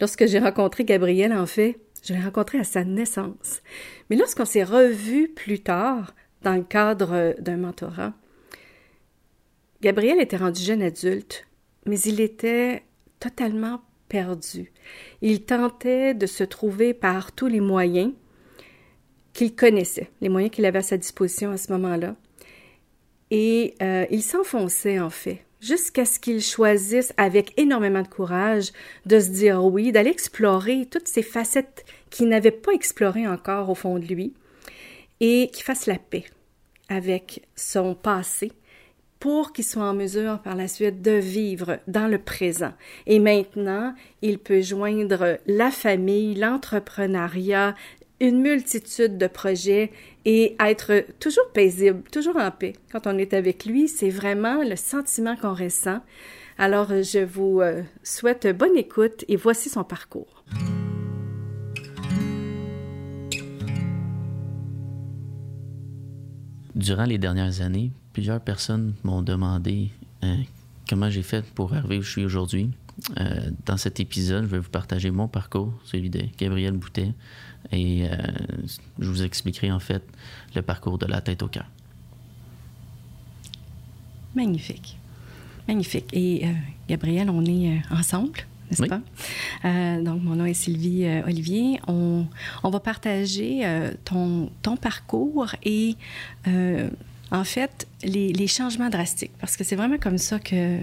lorsque j'ai rencontré Gabriel, en fait, je l'ai rencontré à sa naissance. Mais lorsqu'on s'est revus plus tard, dans le cadre d'un mentorat, Gabriel était rendu jeune adulte, mais il était totalement perdu. Il tentait de se trouver par tous les moyens qu'il connaissait, les moyens qu'il avait à sa disposition à ce moment-là. Et euh, il s'enfonçait en fait, jusqu'à ce qu'il choisisse avec énormément de courage de se dire oui, d'aller explorer toutes ces facettes qu'il n'avait pas explorées encore au fond de lui, et qu'il fasse la paix avec son passé pour qu'il soit en mesure par la suite de vivre dans le présent. Et maintenant, il peut joindre la famille, l'entrepreneuriat, une multitude de projets et être toujours paisible, toujours en paix. Quand on est avec lui, c'est vraiment le sentiment qu'on ressent. Alors, je vous euh, souhaite bonne écoute et voici son parcours. Durant les dernières années, plusieurs personnes m'ont demandé euh, comment j'ai fait pour arriver où je suis aujourd'hui. Euh, dans cet épisode, je vais vous partager mon parcours, celui de Gabriel Boutet, et euh, je vous expliquerai en fait le parcours de la tête au cœur. Magnifique. Magnifique. Et Gabriel, on est ensemble n'est-ce pas? donc, mon nom est Sylvie Olivier. On, on, va partager ton, ton, parcours et en fait, les, changements drastiques, parce que c'est vraiment comme ça que,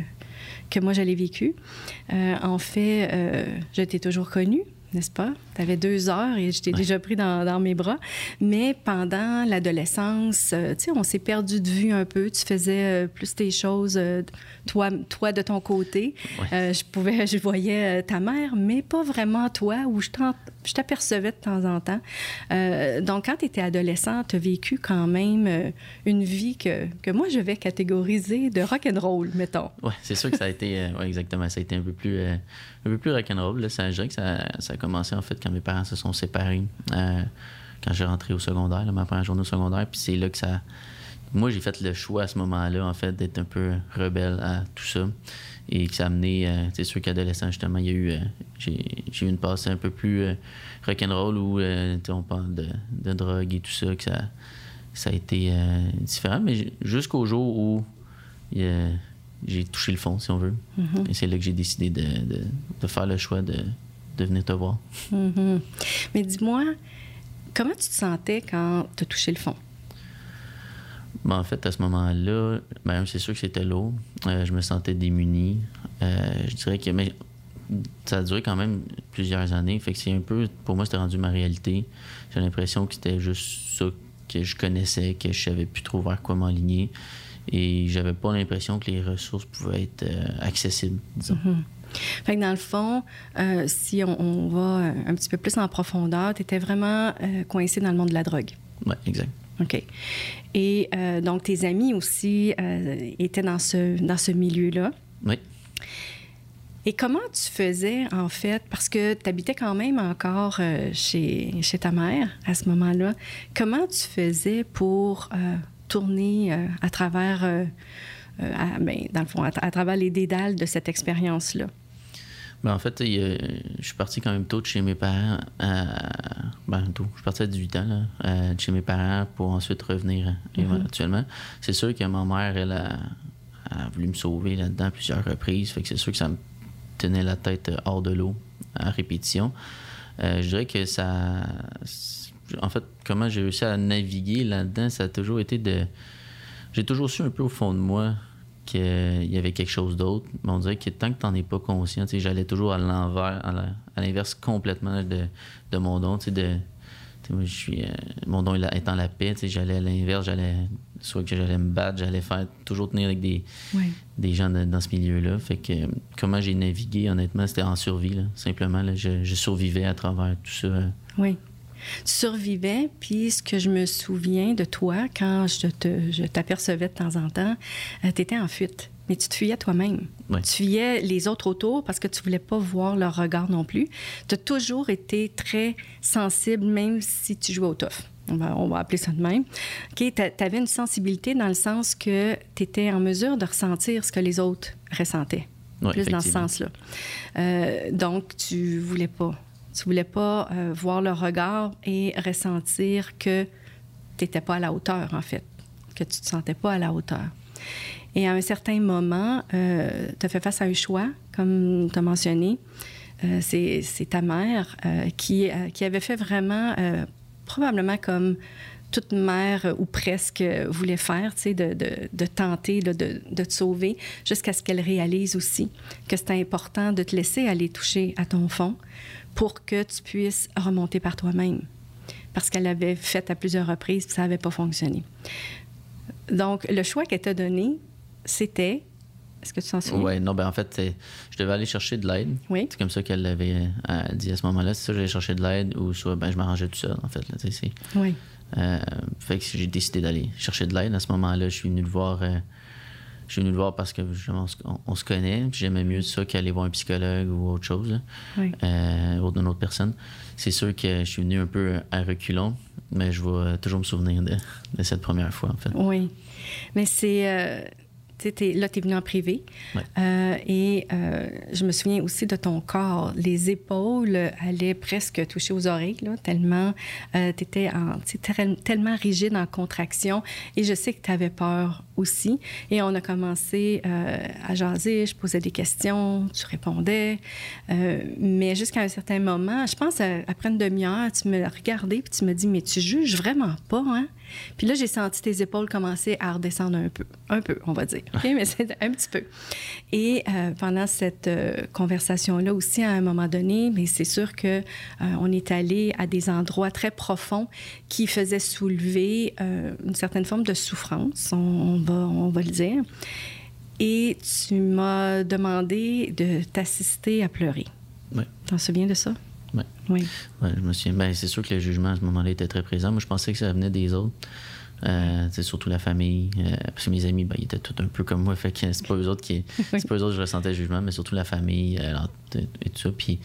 que moi, je l'ai vécu. Euh, en fait, euh, je t'ai toujours connue, n'est-ce pas? Tu avais deux heures et je t'ai déjà pris dans, mes bras. Mais pendant l'adolescence, euh, tu sais, on s'est perdu de vue un peu. Tu faisais plus tes choses, toi, toi de ton côté. je pouvais, je voyais ta mère, mais pas vraiment toi, où je t'apercevais de temps en temps. donc, quand tu étais adolescent, tu as vécu quand même une vie que, que moi, je vais catégoriser de rock and roll, mettons. Oui, c'est sûr que ça a été, ouais, exactement, ça a été un peu plus plus rock'n'roll. Ça, je dirais que ça, a commencé en fait quand mes parents se sont séparés. Euh, quand j'ai rentré au secondaire, ma première journée au secondaire. Puis c'est là que ça. Moi, j'ai fait le choix à ce moment-là, en fait, d'être un peu rebelle à tout ça. Et que ça a amené. Euh, c'est sûr qu'adolescent, justement, il y a eu. Euh, j'ai, eu une passe un peu plus rock'n'roll où on parle de, de, drogue et tout ça, que ça, ça a été différent. Mais jusqu'au jour où. J'ai touché le fond, si on veut. Mm-hmm. Et c'est là que j'ai décidé de, de, faire le choix de, de venir te voir. Mm-hmm. Mais dis-moi, comment tu te sentais quand tu as touché le fond? Ben, en fait, à ce moment-là, ben, c'est sûr que c'était lourd. Euh, je me sentais démuni. Euh, je dirais que mais, ça a duré quand même plusieurs années. Fait que c'est un peu, pour moi, c'était rendu ma réalité. J'ai l'impression que c'était juste ça que je connaissais, que je savais plus trop vers quoi m'aligner et j'avais pas l'impression que les ressources pouvaient être euh, accessibles, disons. Mhm. Fait que dans le fond, euh, si on, va un petit peu plus en profondeur, tu étais vraiment euh, coincé dans le monde de la drogue. Oui, exact. OK. Et donc, tes amis aussi étaient dans ce, dans ce milieu-là. Oui. Et comment tu faisais, en fait, parce que tu habitais quand même encore chez, chez ta mère à ce moment-là, comment tu faisais pour tourner euh, à travers, euh, euh, ben, dans le fond, à, travers les dédales de cette expérience-là? Ben, en fait, je suis parti quand même tôt de chez mes parents. ben, tôt. Je suis parti à 18 ans de chez mes parents pour ensuite revenir éventuellement. Mm-hmm. C'est sûr que ma mère, elle a, voulu me sauver là-dedans plusieurs reprises. Fait que c'est sûr que ça me tenait la tête hors de l'eau à répétition. je dirais que ça en fait, comment j'ai réussi à naviguer là-dedans, ça a toujours été de. J'ai toujours su un peu au fond de moi qu'il y avait quelque chose d'autre. Mais on dirait que tant que tu n'en es pas conscient, j'allais toujours à l'envers, à l'inverse complètement de, de, mon don. De, moi, je suis, euh, mon don étant la paix, j'allais à l'inverse, j'allais soit que j'allais me battre, j'allais faire toujours tenir avec des, des gens dans ce milieu-là. Fait que comment j'ai navigué, honnêtement, c'était en survie. Simplement, je, je, survivais à travers tout ça. Oui. Tu survivais, puis ce que je me souviens de toi, quand je, te, je t'apercevais de temps en temps, euh, tu étais en fuite. Mais tu te fuyais toi-même. Tu fuyais les autres autour parce que tu voulais pas voir leur regard non plus. Tu as toujours été très sensible, même si tu jouais au tough. On va, on va appeler ça de même. tu avais une sensibilité dans le sens que tu étais en mesure de ressentir ce que les autres ressentaient. plus dans ce sens-là. Euh, donc, tu voulais pas. Tu voulais pas euh, voir le regard et ressentir que tu n'étais pas à la hauteur, en fait, que tu te sentais pas à la hauteur. Et à un certain moment, euh, tu as fait face à un choix, comme tu as mentionné. Euh, c'est ta mère euh, qui, qui avait fait vraiment, probablement comme toute mère ou presque voulait faire, tu sais, de, tenter de, de, te sauver, jusqu'à ce qu'elle réalise aussi que c'était important de te laisser aller toucher à ton fond pour que tu puisses remonter par toi-même. Parce qu'elle l'avait fait à plusieurs reprises, ça n'avait pas fonctionné. Donc, le choix qu'elle t'a donné, c'était. Est-ce que tu t'en souviens? Oui, non, ben en fait, je devais aller chercher de l'aide. Oui. C'est comme ça qu'elle l'avait euh, dit à ce moment-là. C'est ça, j'allais chercher de l'aide ou soit ben, je m'arrangeais tout seul, en fait. Là, oui. Euh, fait que j'ai décidé d'aller chercher de l'aide. À ce moment-là, je suis venu le voir. Euh, je suis venu le voir parce que on, se connaît. J'aimais mieux ça qu'aller voir un psychologue ou autre chose, oui. euh, ou d'une autre personne. C'est sûr que je suis venu un peu à reculons, mais je vais toujours me souvenir de, de cette première fois, en fait. Oui. Mais c'est là, tu es venu en privé. Euh, et euh, je me souviens aussi de ton corps. Les épaules allaient presque toucher aux oreilles, là, tellement euh, tu étais tellement rigide en contraction. Et je sais que tu avais peur aussi. Et on a commencé à jaser, je posais des questions, tu répondais. mais jusqu'à un certain moment, je pense, après une demi-heure, tu me regardais et tu me dis, mais tu juges vraiment pas, hein? Puis là, j'ai senti tes épaules commencer à redescendre un peu. Un peu, on va dire. OK? Mais c'est un petit peu. Et euh, pendant cette euh, conversation-là aussi, à un moment donné, mais c'est sûr que euh, on est allé à des endroits très profonds qui faisaient soulever une certaine forme de souffrance, on, va, on va le dire. Et tu m'as demandé de t'assister à pleurer. Oui. T'en souviens de ça? Oui. Ouais, je me souviens. Ben, c'est sûr que le jugement à ce moment-là était très présent. Moi, je pensais que ça venait des autres. Euh, c'est surtout la famille. Euh, parce que mes amis, ben, ils étaient tous un peu comme moi. Fait que c'est pas eux autres qui. C'est pas eux autres que je ressentais le jugement, mais surtout la famille euh, et tout ça. Puis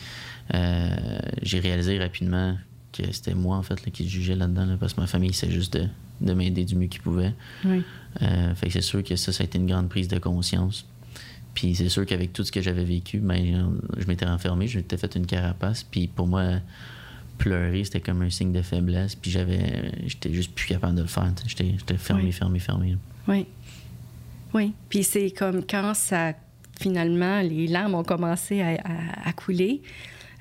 j'ai réalisé rapidement que c'était moi, en fait, là, qui jugeais là-dedans. parce que ma famille, c'est juste de, de m'aider du mieux qu'ils pouvaient. Oui. fait que c'est sûr que ça, ça a été une grande prise de conscience. Puis c'est sûr qu'avec tout ce que j'avais vécu, ben, je m'étais renfermé, je m'étais fait une carapace. Puis pour moi, pleurer, c'était comme un signe de faiblesse. Puis j'avais, j'étais juste plus capable de le faire. J'étais, j'étais fermé, fermé, fermé. Oui. Oui. Puis c'est comme quand ça, finalement, les larmes ont commencé à, couler.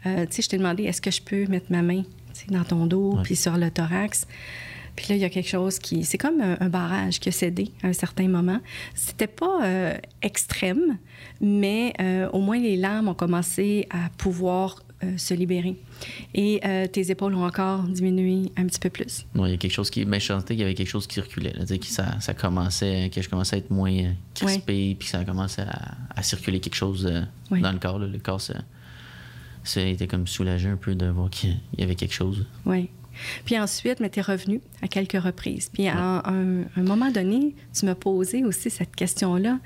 Euh, tu sais, je t'ai demandé, est-ce que je peux mettre ma main dans ton dos, puis sur le thorax? Puis là, il y a quelque chose qui. C'est comme un, barrage qui a cédé à un certain moment. C'était pas euh, extrême, mais euh, au moins les larmes ont commencé à pouvoir euh, se libérer. Et tes épaules ont encore diminué un petit peu plus. il y a quelque chose qui. Mais je sentais qu'il y avait quelque chose qui circulait. que ça, ça, commençait, que je commençais à être moins crispé, puis ça commençait à, à, circuler quelque chose dans le corps. Le corps, ça, ça a été comme soulagé un peu de voir qu'il y avait quelque chose. Oui. Puis ensuite, mais tu es revenu à quelques reprises. Puis à un, moment donné, tu m'as posé aussi cette question-là.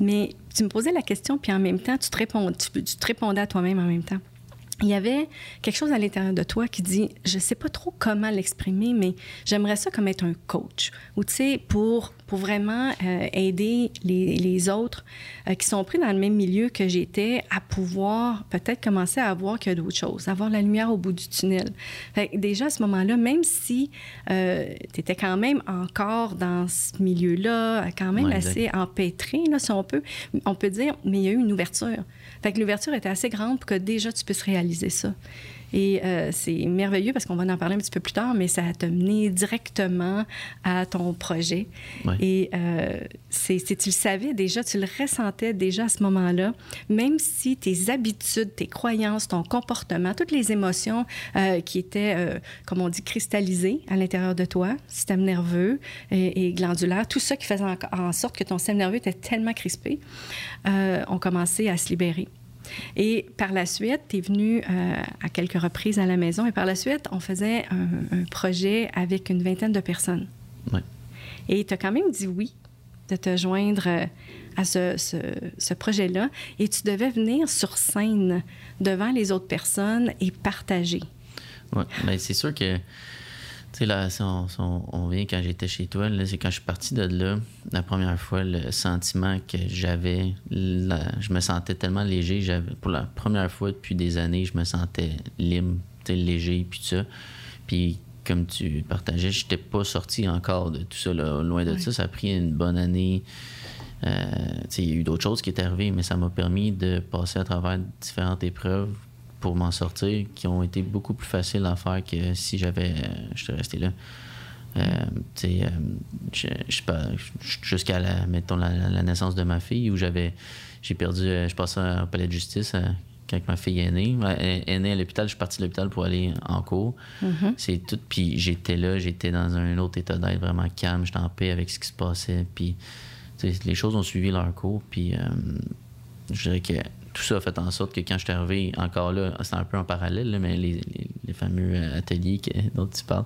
Mais tu me posais la question, puis en même temps, tu te, réponds, tu te répondais à toi-même en même temps il y avait quelque chose à l'intérieur de toi qui dit, je sais pas trop comment l'exprimer, mais j'aimerais ça comme être un coach, ou tu sais, pour, pour vraiment euh, aider les, les autres euh, qui sont pris dans le même milieu que j'étais à pouvoir peut-être commencer à voir qu'il y a d'autres choses, avoir la lumière au bout du tunnel. Fait déjà à ce moment-là, même si euh, tu étais quand même encore dans ce milieu-là, quand même assez empêtré, là, si on peut, on peut dire, mais il y a eu une ouverture. Fait que l'ouverture était assez grande pour que déjà tu puisses réaliser ça. Et euh, c'est merveilleux parce qu'on va en parler un petit peu plus tard, mais ça t'a mené directement à ton projet. Et euh, c'est, tu le savais déjà, tu le ressentais déjà à ce moment-là, même si tes habitudes, tes croyances, ton comportement, toutes les émotions euh, qui étaient, comme on dit, cristallisées à l'intérieur de toi, système nerveux et, glandulaire, tout ça qui faisait en, en, sorte que ton système nerveux était tellement crispé, ont commencé à se libérer. Et par la suite, tu es venu euh, à quelques reprises à la maison et par la suite, on faisait un, projet avec une vingtaine de personnes. Oui. Et tu as quand même dit oui de te joindre euh, à ce, projet-là et tu devais venir sur scène devant les autres personnes et partager. Oui, mais c'est sûr que sais, là, si on, si on- on vient quand j'étais chez toi, c'est quand je suis parti de là, la première fois, le sentiment que j'avais, je me sentais tellement léger. J'avais, pour la première fois depuis des années, je me sentais libre, tu léger, puis tout ça. Puis, comme tu partageais, je n'étais pas sorti encore de tout ça. là. Loin de ça, ça a pris une bonne année. Euh, tu sais, il y a eu d'autres choses qui étaient arrivées, mais ça m'a permis de passer à travers différentes épreuves pour m'en sortir qui ont été beaucoup plus faciles à faire que si j'avais euh, j'étais resté là. Euh, tu sais, euh, je- je sais pas, jusqu'à la, mettons, la, la naissance de ma fille où j'avais j'ai perdu euh, je passais au palais de justice quand ma fille est née. Elle est née à l'hôpital, je suis parti de l'hôpital pour aller en cours. C'est tout. Puis j'étais là, j'étais dans un autre état d'être vraiment calme, j'étais en paix avec ce qui se passait. Puis les choses ont suivi leur cours. Puis je dirais que tout ça a fait en sorte que quand je suis arrivé, encore là, c'était un peu en parallèle, là, mais les, les- les fameux euh, ateliers que- dont tu parles,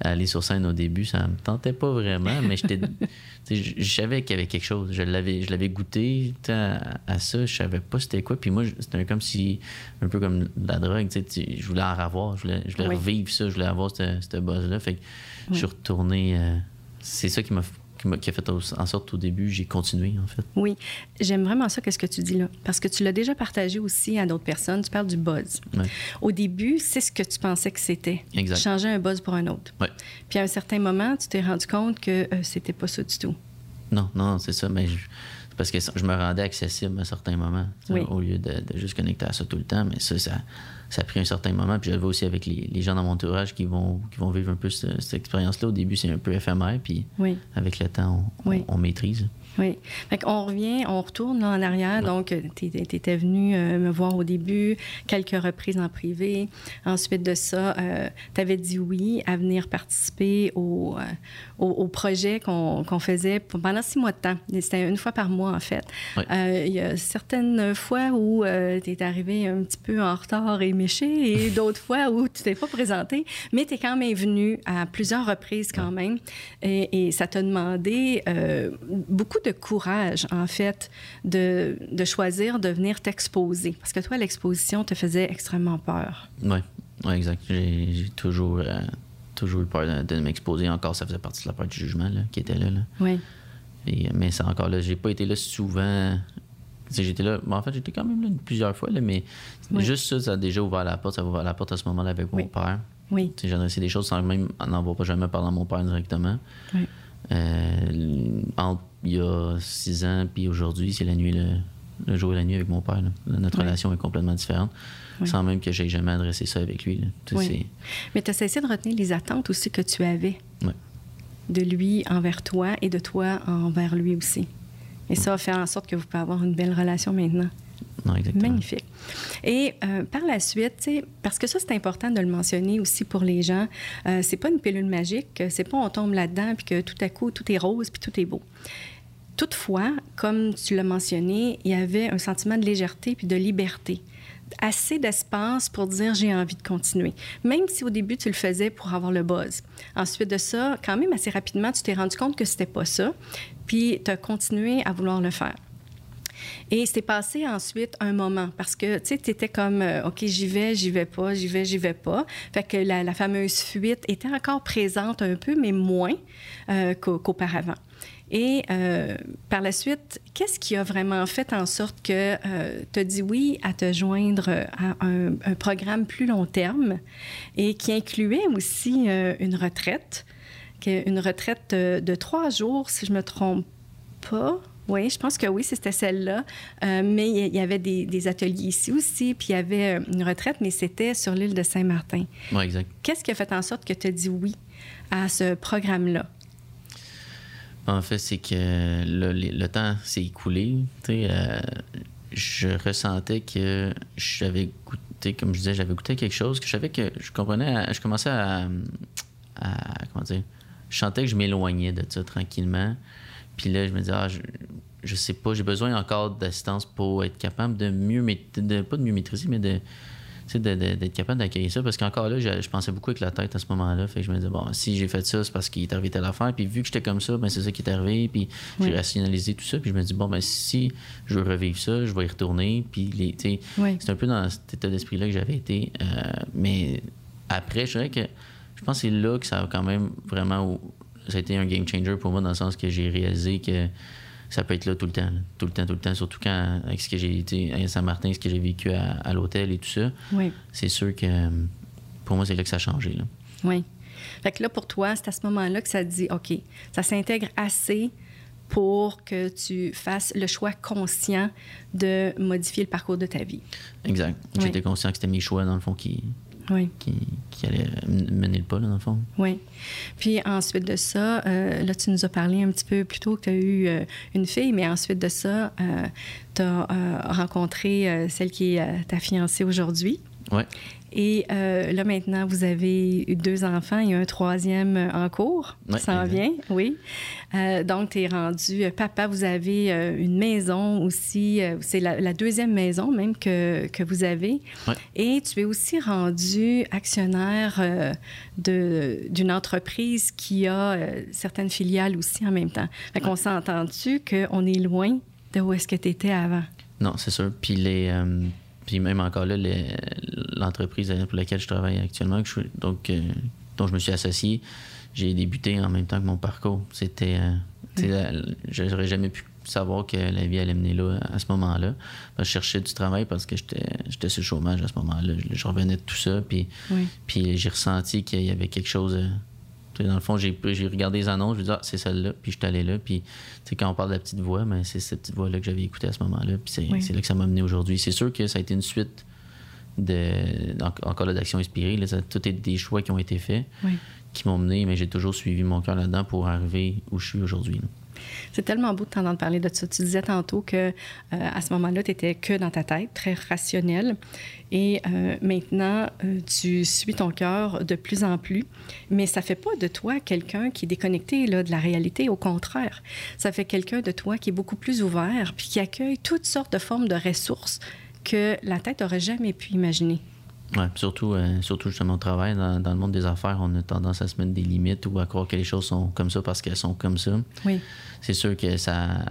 aller sur scène au début, ça me tentait pas vraiment, mais j'étais. je je savais qu'il y avait quelque chose. Je l'avais, je l'avais goûté à, à ça, je savais pas c'était quoi. Puis moi, c'était comme si, un peu comme la drogue, tu sais, tu- je voulais en avoir, je voulais, je voulais Oui. revivre ça, je voulais avoir cette, cette buzz-là. Fait que je suis retourné. euh, c'est ça qui m'a, qui a fait en sorte au début, j'ai continué, en fait. Oui, j'aime vraiment ça, qu'est-ce que tu dis là, parce que tu l'as déjà partagé aussi à d'autres personnes. Tu parles du buzz. Ouais. Au début, c'est ce que tu pensais que c'était. Exact. Changer un buzz pour un autre. Ouais. Puis à un certain moment, tu t'es rendu compte que euh, c'était pas ça du tout. Non, non, c'est ça, mais je- c'est parce que je me rendais accessible à certains moments, Oui. au lieu de, de juste connecter à ça tout le temps. Mais ça, ça, ça a pris un certain moment. Puis je le vois aussi avec les, les gens dans mon entourage qui vont, qui vont vivre un peu ce- cette, expérience-là. Au début, c'est un peu éphémère, puis Oui. avec le temps, on, Oui. on, on maîtrise. Oui. Fait qu'on revient, on retourne là en arrière. Donc, tu étais venu euh, me voir au début, quelques reprises en privé. Ensuite de ça, tu avais dit oui à venir participer au, euh, au, au projet qu'on faisait pendant six mois de temps. C'était une fois par mois, en fait. Euh, Il y a certaines fois où tu es arrivé un petit peu en retard et méché et d'autres fois où tu t'es pas présenté, mais tu es quand même venu à plusieurs reprises quand même. Et, et ça t'a demandé euh, beaucoup de courage, en fait, de, de choisir de venir t'exposer. Parce que toi, l'exposition te faisait extrêmement peur. Oui, ouais, exact. J'ai toujours, euh, toujours eu peur de, de m'exposer. Encore, ça faisait partie de la part du jugement là, qui était là. là. Oui. Et, mais c'est encore là, j'ai pas été là souvent. J'étais là, en fait, j'étais quand même là plusieurs fois, là, mais Oui. juste ça, ça a déjà ouvert la porte. Ça a ouvert la porte à ce moment-là avec Oui. mon père. Oui. J'ai adressé des choses sans même en avoir pas jamais parlé à mon père directement. Oui. Euh, entre il y a six ans puis aujourd'hui, c'est la nuit, le, le jour et la nuit avec mon père. là. Notre Oui. relation est complètement différente, Oui. sans même que j'aie jamais adressé ça avec lui. là. Oui. Mais tu as cessé de retenir les attentes aussi que tu avais de lui envers toi et de toi envers lui aussi. Et ça a fait en sorte que vous pouvez avoir une belle relation maintenant. Non, exactement. Magnifique. Et euh, par la suite, parce que ça, c'est important de le mentionner aussi pour les gens, euh, c'est pas une pilule magique, c'est pas on tombe là-dedans puis que tout à coup, tout est rose puis tout est beau. Toutefois, comme tu l'as mentionné, il y avait un sentiment de légèreté puis de liberté. Assez d'espace pour dire j'ai envie de continuer. Même si au début tu le faisais pour avoir le buzz. Ensuite de ça, quand même assez rapidement, tu t'es rendu compte que c'était pas ça, puis tu as continué à vouloir le faire. Et c'était passé ensuite un moment parce que, tu sais, tu étais comme, euh, OK, j'y vais, j'y vais pas, j'y vais, j'y vais pas. Fait que la, fameuse fuite était encore présente un peu, mais moins euh, qu'au- qu'auparavant. Et euh, par la suite, qu'est-ce qui a vraiment fait en sorte que tu as dit oui à te joindre à un, programme plus long terme et qui incluait aussi euh, une retraite, une retraite euh, de trois jours, si je me trompe pas? Oui, je pense que oui, c'était celle-là. Euh, mais il y avait des, des ateliers ici aussi, puis il y avait euh, une retraite, mais c'était sur l'île de Saint-Martin. Ouais, exact. Qu'est-ce qui a fait en sorte que tu as dit oui à ce programme-là? En fait, c'est que le, le- le temps s'est écoulé. Euh, je ressentais que j'avais goûté, comme je disais, j'avais goûté quelque chose que je savais que je comprenais, à- je commençais à, à- comment dire, je sentais que je m'éloignais de ça tranquillement. Puis là, je me disais, ah, je, je sais pas, j'ai besoin encore d'assistance pour être capable de mieux, de, pas de mieux maîtriser, mais de, d'être capable d'accueillir ça. Parce qu'encore là, je, je pensais beaucoup avec la tête à ce moment-là. Fait que je me disais, bon, si j'ai fait ça, c'est parce qu'il est arrivé telle affaire. Puis vu que j'étais comme ça, ben c'est ça qui est arrivé. Puis Oui. j'ai rationalisé tout ça. Puis je me dis, bon, ben si je veux revivre ça, je vais y retourner. Puis les, Oui. c'est un peu dans cet état d'esprit-là que j'avais été. Euh, mais après, je dirais que je pense que c'est là que ça a quand même vraiment. Ça a été un game changer pour moi dans le sens que j'ai réalisé que ça peut être là tout le temps. Tout le temps, tout le temps. Surtout quand, avec ce que j'ai été à Saint-Martin, ce que j'ai vécu à, l'hôtel et tout ça. Oui. C'est sûr que pour moi, c'est là que ça a changé. Là. Oui. Fait que là, pour toi, c'est à ce moment-là que ça te dit OK, ça s'intègre assez pour que tu fasses le choix conscient de modifier le parcours de ta vie. Exact. J'étais conscient que c'était mes choix, dans le fond, qui, oui. qui, qui, allaient mener le pas, là, dans le fond. Oui. Puis ensuite de ça, euh, là, tu nous as parlé un petit peu plus tôt que tu as eu euh, une fille, mais ensuite de ça, euh, tu as rencontré celle qui est ta fiancée aujourd'hui. Et euh, là, maintenant, vous avez eu deux enfants et un troisième en cours. Oui, ça en vient, oui. Euh, donc, tu es rendu papa. Vous avez euh, une maison aussi. c'est la, deuxième maison même que, que vous avez. Et tu es aussi rendu actionnaire d'une entreprise qui a certaines filiales aussi en même temps. Fait qu'on s'est entendu qu'on est loin de où est-ce que tu étais avant? Non, c'est sûr. Puis les puis même encore là, l'entreprise pour laquelle je travaille actuellement, donc, euh, dont je me suis associé, j'ai débuté en même temps que mon parcours. C'était. Euh, j'aurais jamais pu savoir que la vie allait mener là à ce moment-là. Je cherchais du travail parce que j'étais sur le chômage à ce moment-là. Je, revenais de tout ça, puis, puis j'ai ressenti qu'il y avait quelque chose. Dans le fond, j'ai regardé les annonces, je me dit, ah, c'est celle-là, puis je suis allé là. Puis, quand on parle de la petite voix, ben, c'est cette petite voix-là que j'avais écoutée à ce moment-là. Puis c'est là que ça m'a mené aujourd'hui. C'est sûr que ça a été une suite de, encore là, d'actions inspirées. Là, ça, tout est des choix qui ont été faits, qui m'ont mené, mais j'ai toujours suivi mon cœur là-dedans pour arriver où je suis aujourd'hui. C'est tellement beau de t'entendre parler de ça. Tu disais tantôt que euh, à ce moment-là, tu étais que dans ta tête, très rationnel. Et euh, maintenant, euh, tu suis ton cœur de plus en plus. Mais ça fait pas de toi quelqu'un qui est déconnecté de la réalité. Au contraire, ça fait quelqu'un de toi qui est beaucoup plus ouvert puis qui accueille toutes sortes de formes de ressources que la tête n'aurait jamais pu imaginer. Oui, surtout, euh, surtout justement au travail, dans, le monde des affaires, on a tendance à se mettre des limites ou à croire que les choses sont comme ça parce qu'elles sont comme ça. Oui. C'est sûr que ça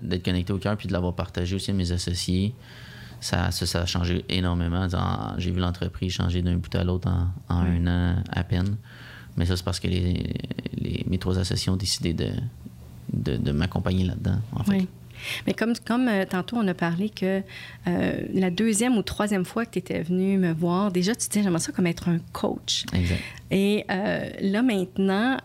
d'être connecté au cœur puis de l'avoir partagé aussi à mes associés, ça, ça, a changé énormément. J'ai vu l'entreprise changer d'un bout à l'autre en, un an à peine. Mais ça, c'est parce que les, les, mes trois associés ont décidé de, de, de m'accompagner là-dedans, en fait. Oui. Mais comme, comme euh, tantôt, on a parlé que euh, la deuxième ou troisième fois que tu étais venu me voir, déjà, tu disais, j'aimerais ça comme être un coach. Exact. Et euh, là, maintenant,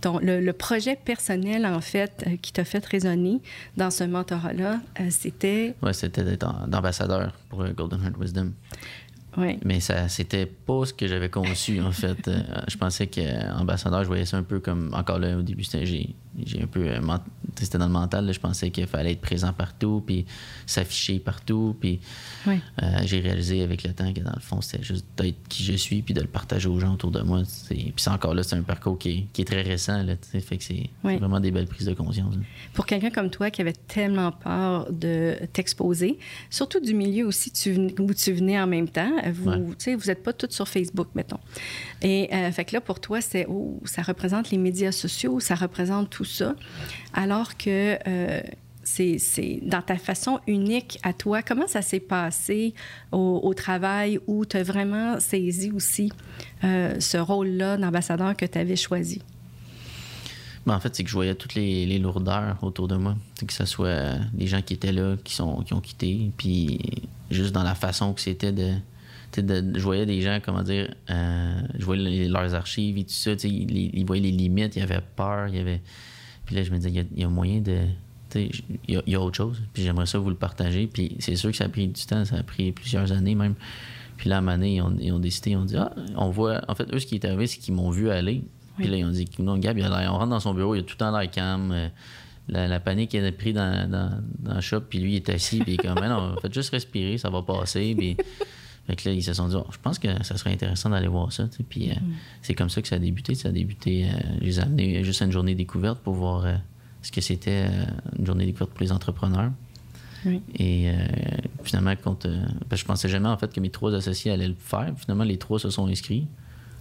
ton, le, projet personnel, en fait, qui t'a fait résonner dans ce mentorat-là, c'était... Oui, c'était d'être ambassadeur pour Golden Heart Wisdom. Oui. Mais ça, c'était pas ce que j'avais conçu, en fait. je pensais qu'ambassadeur, je voyais ça un peu comme, encore là, au début, j'ai j'ai un peu c'était dans le mental je pensais qu'il fallait être présent partout puis s'afficher partout puis euh, j'ai réalisé avec le temps que dans le fond c'était juste d'être qui je suis puis de le partager aux gens autour de moi puis c'est encore là c'est un parcours qui est, très récent là fait que c'est vraiment des belles prises de conscience pour quelqu'un comme toi qui avait tellement peur de t'exposer surtout du milieu aussi tu, où tu venais en même temps vous ouais. vous êtes pas tous sur Facebook mettons. Et euh, fait que là pour toi c'est oh, ça représente les médias sociaux ça représente tout ça, alors que euh, c'est dans ta façon unique à toi. Comment ça s'est passé au, travail où tu as vraiment saisi aussi euh, ce rôle-là d'ambassadeur que tu avais choisi? Ben, en fait, c'est que je voyais toutes les, lourdeurs autour de moi. Que ce soit les gens qui étaient là, qui, sont, qui ont quitté, puis juste dans la façon que c'était de, je voyais des gens, comment dire, euh, je voyais leurs archives et tout ça, ils, ils, voyaient les limites, il y avait peur, il y avait. Puis là, je me disais, il y a, moyen de. Il y, a, il y, a autre chose, puis j'aimerais ça vous le partager. Puis c'est sûr que ça a pris du temps, ça a pris plusieurs années même. Puis là, à un moment donné, ils ont, décidé, ils ont dit, ah, on voit. En fait, eux, ce qui est arrivé, c'est qu'ils m'ont vu aller. Puis là, ils ont dit, non, Gab, il on rentre dans son bureau, il a tout le temps l'air calme. Euh, la, panique est pris dans, dans, dans, le shop, puis lui, il est assis, puis il est comme, non, faites juste respirer, ça va passer. Puis fait que là, ils se sont dit, oh, je pense que ça serait intéressant d'aller voir ça. Puis euh, mm. c'est comme ça que ça a débuté. Ça a débuté, euh, je les ai amenés juste à une journée découverte pour voir euh, ce que c'était une journée découverte pour les entrepreneurs. Et finalement, quand, ben, je pensais jamais en fait que mes trois associés allaient le faire. Finalement, les trois se sont inscrits.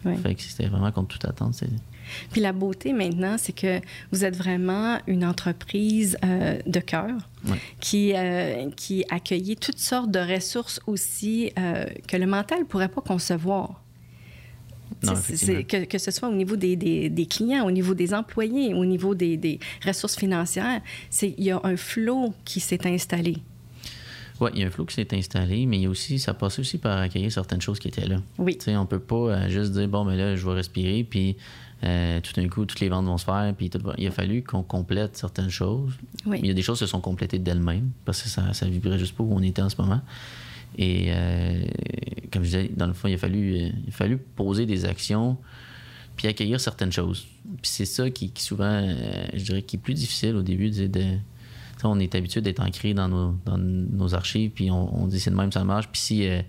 Fait que c'était vraiment contre toute attente. Puis la beauté maintenant, c'est que vous êtes vraiment une entreprise euh, de cœur qui, euh, qui accueille toutes sortes de ressources aussi euh, que le mental ne pourrait pas concevoir. que, que, ce soit au niveau des, des, des, clients, au niveau des employés, au niveau des, des ressources financières, il y a un flot qui s'est installé. Oui, il y a un flot qui s'est installé, mais il y a aussi, ça passe aussi par accueillir certaines choses qui étaient là. Oui. sais, on peut pas euh, juste dire, bon, mais là, je vais respirer, puis euh, tout d'un coup, toutes les ventes vont se faire, puis il a fallu qu'on complète certaines choses. Oui. Il y a des choses qui se sont complétées d'elles-mêmes, parce que ça, ça vibrait juste pas où on était en ce moment. Et euh, comme je disais, dans le fond, il a fallu, il a fallu poser des actions puis accueillir certaines choses. Puis c'est ça qui, souvent, je dirais, qui est plus difficile au début de, de on est habitué d'être ancré dans nos, dans nos archives, puis on, dit c'est de même, ça marche. Puis si, euh,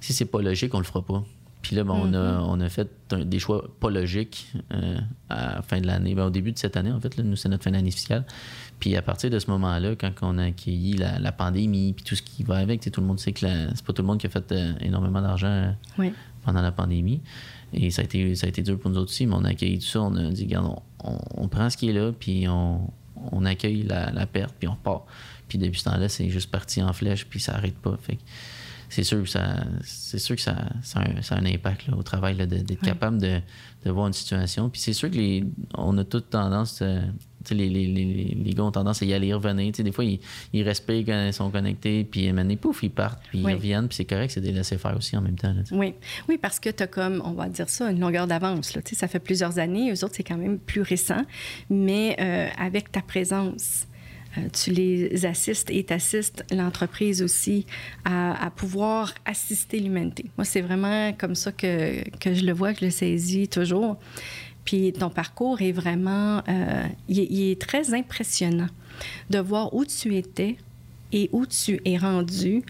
si c'est pas logique, on le fera pas. Puis là, ben, on, a, mm-hmm. on a fait des choix pas logiques euh, à la fin de l'année. Ben, au début de cette année, en fait, nous, c'est notre fin d'année fiscale. Puis à partir de ce moment-là, quand on a accueilli la, pandémie, puis tout ce qui va avec, tout le monde sait que c'est pas tout le monde qui a fait euh, énormément d'argent pendant la pandémie. Et ça a, été, ça a été dur pour nous autres aussi, mais on a accueilli tout ça. On a dit, regarde, on prend ce qui est là, puis on, on accueille la, perte, puis on repart. Puis depuis ce temps-là, c'est juste parti en flèche, puis ça n'arrête pas. Fait c'est sûr que ça, c'est sûr que ça, ça, a, un, impact au travail d'être capable de, voir une situation. Puis c'est sûr que les, on a toute tendance, euh, les, les, les, les, gars ont tendance à y aller revenir. des fois, ils, ils respirent quand ils sont connectés, puis maintenant, pouf, ils partent, puis ils reviennent. Puis c'est correct, c'est des laisser faire aussi en même temps. oui. oui, parce que tu as comme, on va dire ça, une longueur d'avance. Ça fait plusieurs années. Eux autres, c'est quand même plus récent. Mais euh, avec ta présence, euh, tu les assistes et t'assistes l'entreprise aussi à, pouvoir assister l'humanité. Moi, c'est vraiment comme ça que, que, je le vois, que je le saisis toujours. Puis ton parcours est vraiment, euh, il, est très impressionnant de voir où tu étais et où tu es rendu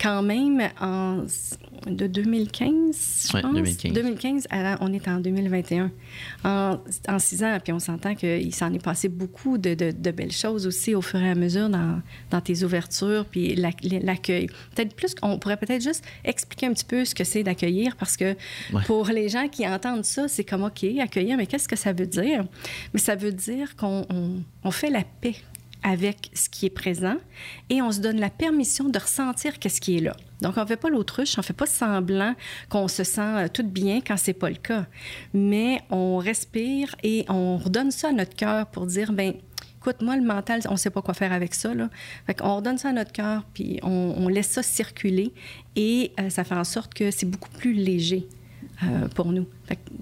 quand même en de 2015, je pense? 2015. 2015, on est en 2021. En, six ans, puis on s'entend qu'il s'en est passé beaucoup de, de, belles choses aussi au fur et à mesure dans, dans tes ouvertures, puis l'accueil. Peut-être plus, on pourrait peut-être juste expliquer un petit peu ce que c'est d'accueillir, parce que pour les gens qui entendent ça, c'est comme, OK, accueillir, mais qu'est-ce que ça veut dire? Mais ça veut dire qu'on on fait la paix avec ce qui est présent et on se donne la permission de ressentir qu'est-ce qui est là. Donc, on ne fait pas l'autruche, on ne fait pas semblant qu'on se sent euh, tout bien quand c'est pas le cas. Mais on respire et on redonne ça à notre cœur pour dire, ben écoute, moi, le mental, on ne sait pas quoi faire avec ça. Là. Qu'on redonne ça à notre cœur, puis on, laisse ça circuler et euh, ça fait en sorte que c'est beaucoup plus léger. Euh, pour nous.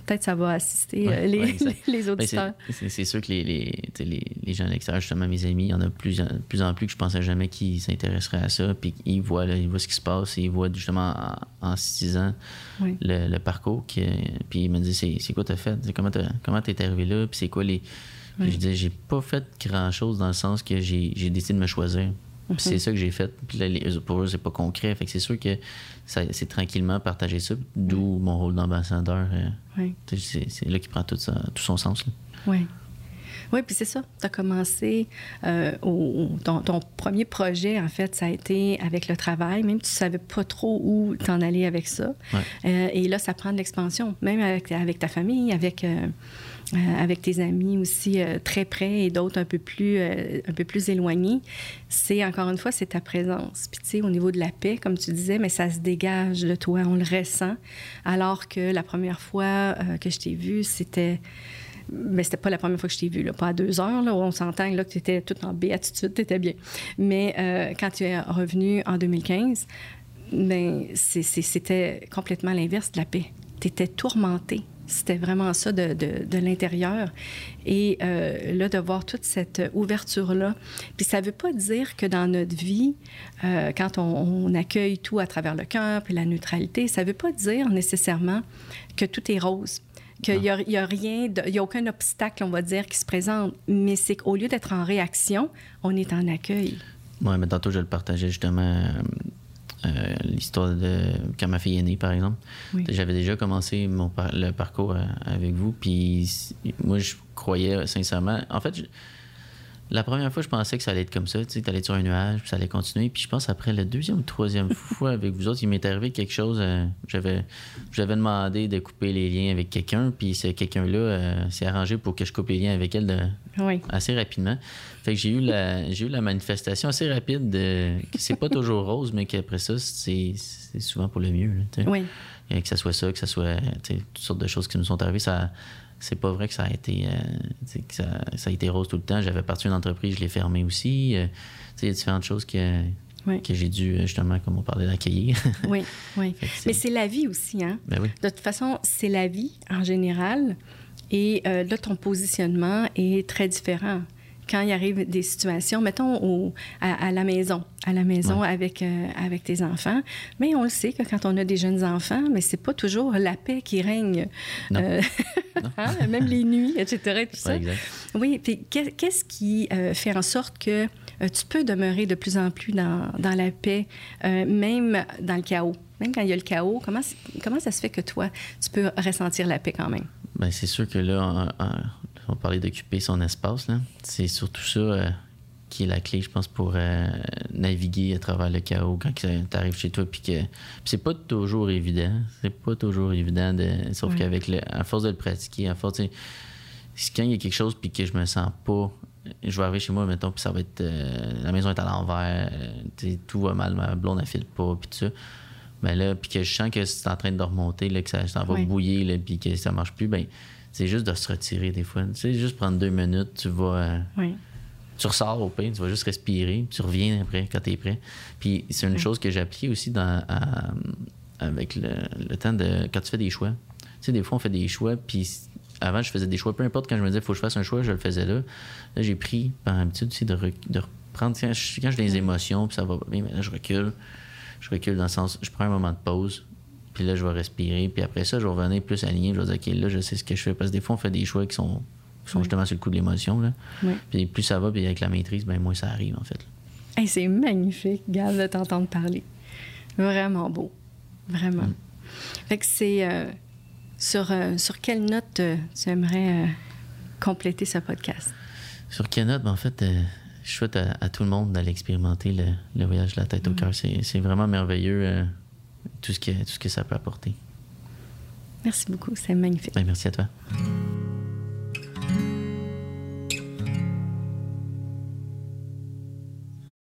Peut-être ça va assister euh, les, les, ben, auditeurs. c'est sûr que les, les, les, gens à l'extérieur, justement, mes amis, il y en a plus en, plus, en plus que je pensais jamais qu'ils s'intéresseraient à ça. Puis ils voient, ils voient ce qui se passe. Ils voient justement en, six ans le, parcours. Qui, puis ils me disent c'est quoi t'as fait? Comment t'es arrivé là? Puis c'est quoi les. je disais j'ai pas fait grand chose dans le sens que j'ai décidé de me choisir. C'est mhm. ça que j'ai fait. Puis là, pour eux, c'est pas concret. Fait que c'est sûr que c'est tranquillement partager ça, d'où mon rôle d'ambassadeur. Euh, c'est là qui prend tout, ça, tout son sens. Oui. Oui, puis c'est ça. Tu as commencé, euh, au, ton, premier projet, en fait, ça a été avec le travail, même tu savais pas trop où t'en aller avec ça. Euh, et là, ça prend de l'expansion, même avec, avec ta famille, avec euh, avec tes amis aussi euh, très près et d'autres un peu plus euh, un peu plus éloignés, c'est encore une fois c'est ta présence. Puis tu sais au niveau de la paix comme tu disais, mais ça se dégage de toi, on le ressent. Alors que la première fois que je t'ai vu, c'était mais c'était pas la première fois que je t'ai vu, pas à deux heures, où on s'entend que tu étais toute en béatitude, tu étais bien. Mais quand tu es revenu en 2015, ben, c'était complètement l'inverse de la paix. Tu étais tourmenté. C'était vraiment ça de, de, l'intérieur. Et euh, là, de voir toute cette ouverture-là. Puis ça ne veut pas dire que dans notre vie, euh, quand on, accueille tout à travers le cœur, puis la neutralité, ça ne veut pas dire nécessairement que tout est rose qu'il n'y a, y a, rien, il n'y a aucun obstacle, on va dire, qui se présente. Mais c'est qu'au lieu d'être en réaction, on est en accueil. Oui, mais tantôt, je le partageais justement euh, l'histoire de quand ma fille est née, par exemple. J'avais déjà commencé mon le parcours euh, avec vous, puis moi, je croyais sincèrement. En fait, la première fois, je pensais que ça allait être comme ça. Tu sais, allais sur un nuage, puis ça allait continuer. Puis je pense après la deuxième ou troisième fois avec vous autres, il m'est arrivé quelque chose. Euh, j'avais, j'avais demandé de couper les liens avec quelqu'un, puis c'est quelqu'un-là s'est arrangé pour que je coupe les liens avec elle de, assez rapidement. Fait que j'ai eu la, j'ai eu la manifestation assez rapide de, que c'est pas toujours rose, mais qu'après ça, c'est, souvent pour le mieux. oui. que ça soit ça, que ça soit toutes sortes de choses qui nous sont arrivées, ça, c'est pas vrai que ça a été euh, que ça, ça, a été rose tout le temps. J'avais parti une entreprise, je l'ai fermée aussi. il y a différentes choses que, que j'ai dû, justement, comme on parlait, d'accueillir. oui, oui. Mais c'est la vie aussi, hein? Ben oui. De toute façon, c'est la vie en général. Et euh, là, ton positionnement est très différent. Quand il arrive des situations, mettons au, à, la maison, à la maison avec, euh, avec tes enfants, mais on le sait que quand on a des jeunes enfants, mais c'est pas toujours la paix qui règne, euh, hein, même les nuits, etc. Tout ça. exact. Oui, puis qu'est-ce qui fait en sorte que tu peux demeurer de plus en plus dans, dans la paix, même dans le chaos? Même quand il y a le chaos, comment, comment ça se fait que toi, tu peux ressentir la paix quand même? Bien, c'est sûr que là, on, parlait d'occuper son espace. C'est surtout ça euh, qui est la clé, je pense, pour euh, naviguer à travers le chaos quand tu arrives chez toi. Puis que c'est pas toujours évident. C'est pas toujours évident. De, sauf qu'avec le, à force de le pratiquer, à force, quand il y a quelque chose puis que je me sens pas je vais arriver chez moi, mettons, puis ça va être. Euh, la maison est à l'envers, tout va mal, ma blonde, elle file pas, puis tout ça. Ben là, puis que je sens que c'est en train de remonter, là, que ça, ça va bouillir, puis que ça marche plus, ben c'est juste de se retirer des fois. Tu sais, juste prendre deux minutes, tu vas. Euh, tu ressors au pain, tu vas juste respirer, tu reviens après quand tu es prêt. Puis c'est une chose que j'ai appliquée aussi dans, avec le, temps de. quand tu fais des choix. Tu sais, des fois, on fait des choix, puis avant, je faisais des choix. Peu importe quand je me disais, il faut que je fasse un choix, je le faisais là. Là, j'ai pris par habitude aussi de, de reprendre. Quand j'ai des émotions, puis ça va bien, mais là, je recule je recule dans le sens, je prends un moment de pause, puis là, je vais respirer, puis après ça, je vais revenir plus aligné, je vais dire, OK, là, je sais ce que je fais, parce que des fois, on fait des choix qui sont, justement sur le coup de l'émotion, là. Puis plus ça va, puis avec la maîtrise, ben moins ça arrive, en fait. c'est magnifique, Gab, de t'entendre parler. Vraiment beau. Vraiment. Mm. Fait que c'est... Euh, sur, euh, sur quelle note euh, tu aimerais compléter ce podcast? Sur quelle note? Ben, en fait je souhaite à, tout le monde d'aller expérimenter le, voyage de la tête au mm. cœur. C'est vraiment merveilleux euh, tout, ce que, tout ce que ça peut apporter. Merci beaucoup, c'est magnifique. Ben, merci à toi.